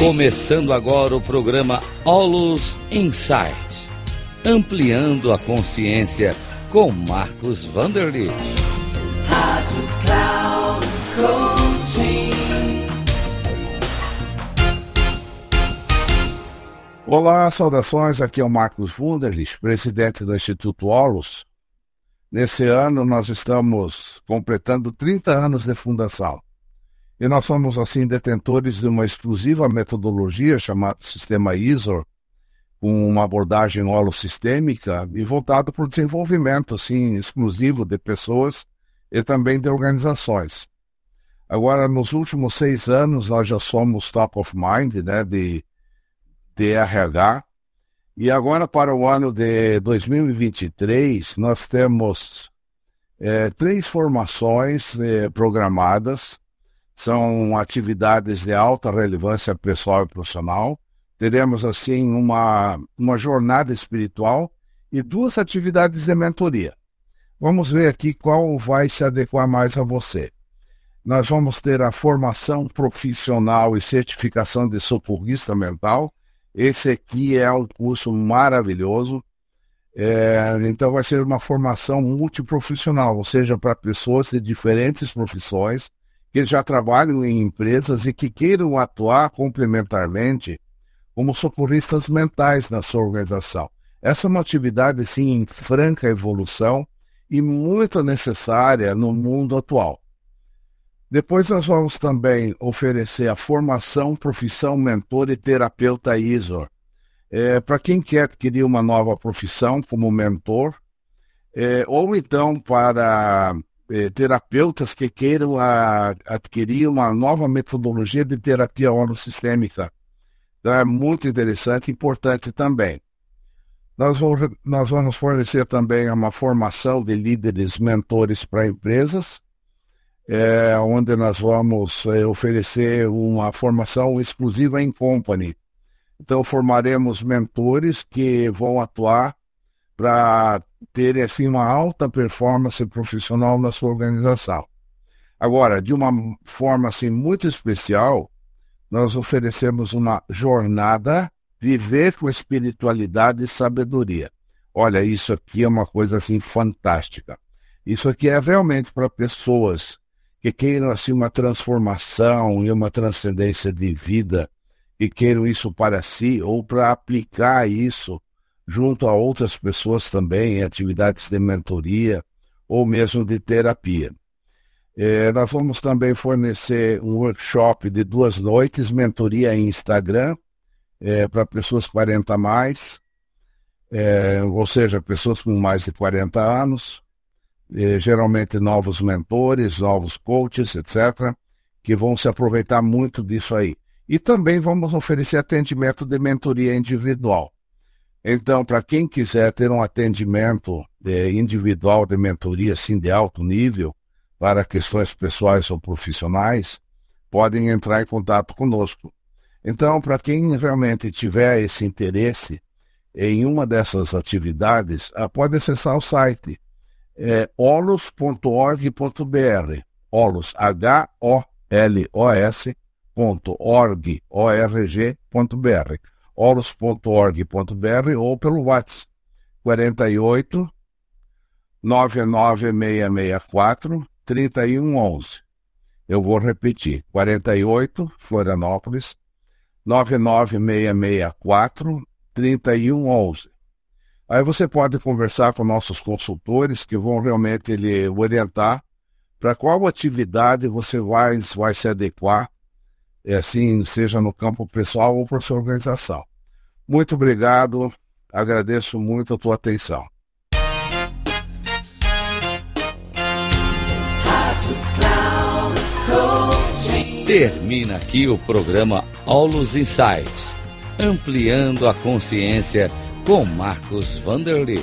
Começando agora o programa Olus Insight, ampliando a consciência com Marcos Vanderlit. Rádio Cloud Coaching. Olá, saudações. Aqui é o Marcos Wunderlich, presidente do Instituto Olus. Nesse ano nós estamos completando 30 anos de fundação. E nós somos, assim, detentores de uma exclusiva metodologia chamada Sistema ISOR, com uma abordagem holossistêmica e voltado para o desenvolvimento, assim, exclusivo de pessoas e também de organizações. Agora, nos últimos seis anos, nós já somos top of mind, né, de, de RH, e agora para o ano de 2023, nós temos é, três formações é, programadas são atividades de alta relevância pessoal e profissional. Teremos, assim, uma, uma jornada espiritual e duas atividades de mentoria. Vamos ver aqui qual vai se adequar mais a você. Nós vamos ter a formação profissional e certificação de socorrista mental. Esse aqui é um curso maravilhoso. É, então, vai ser uma formação multiprofissional, ou seja, para pessoas de diferentes profissões que já trabalham em empresas e que queiram atuar complementarmente como socorristas mentais na sua organização. Essa é uma atividade, sim, em franca evolução e muito necessária no mundo atual. Depois nós vamos também oferecer a formação, profissão, mentor e terapeuta ISOR. É, Para quem quer adquirir uma nova profissão como mentor, é, ou então para terapeutas que queiram a, adquirir uma nova metodologia de terapia onossistêmica. Então é muito interessante e importante também. Nós, vamos, nós vamos fornecer também uma formação de líderes mentores para empresas, é, onde nós vamos é, oferecer uma formação exclusiva em company. Então formaremos mentores que vão atuar para ter assim uma alta performance profissional na sua organização. Agora, de uma forma assim muito especial, nós oferecemos uma jornada viver com espiritualidade e sabedoria. Olha, isso aqui é uma coisa assim fantástica. Isso aqui é realmente para pessoas que queiram assim uma transformação e uma transcendência de vida e queiram isso para si ou para aplicar isso junto a outras pessoas também em atividades de mentoria ou mesmo de terapia. É, nós vamos também fornecer um workshop de duas noites, mentoria em Instagram, é, para pessoas 40 a mais, é, ou seja, pessoas com mais de 40 anos, é, geralmente novos mentores, novos coaches, etc., que vão se aproveitar muito disso aí. E também vamos oferecer atendimento de mentoria individual. Então, para quem quiser ter um atendimento é, individual de mentoria, assim, de alto nível, para questões pessoais ou profissionais, podem entrar em contato conosco. Então, para quem realmente tiver esse interesse em uma dessas atividades, ah, pode acessar o site é, olos.org.br, olos, H-O-L-O-S, O-R-G.br oros.org.br ou pelo WhatsApp 48 99664 3111. Eu vou repetir: 48 Florianópolis 99664 3111. Aí você pode conversar com nossos consultores que vão realmente lhe orientar para qual atividade você vai, vai se adequar, assim, seja no campo pessoal ou para sua organização. Muito obrigado, agradeço muito a tua atenção. Termina aqui o programa Aulos Insights, ampliando a consciência com Marcos Vanderlit.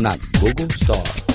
not Google Star.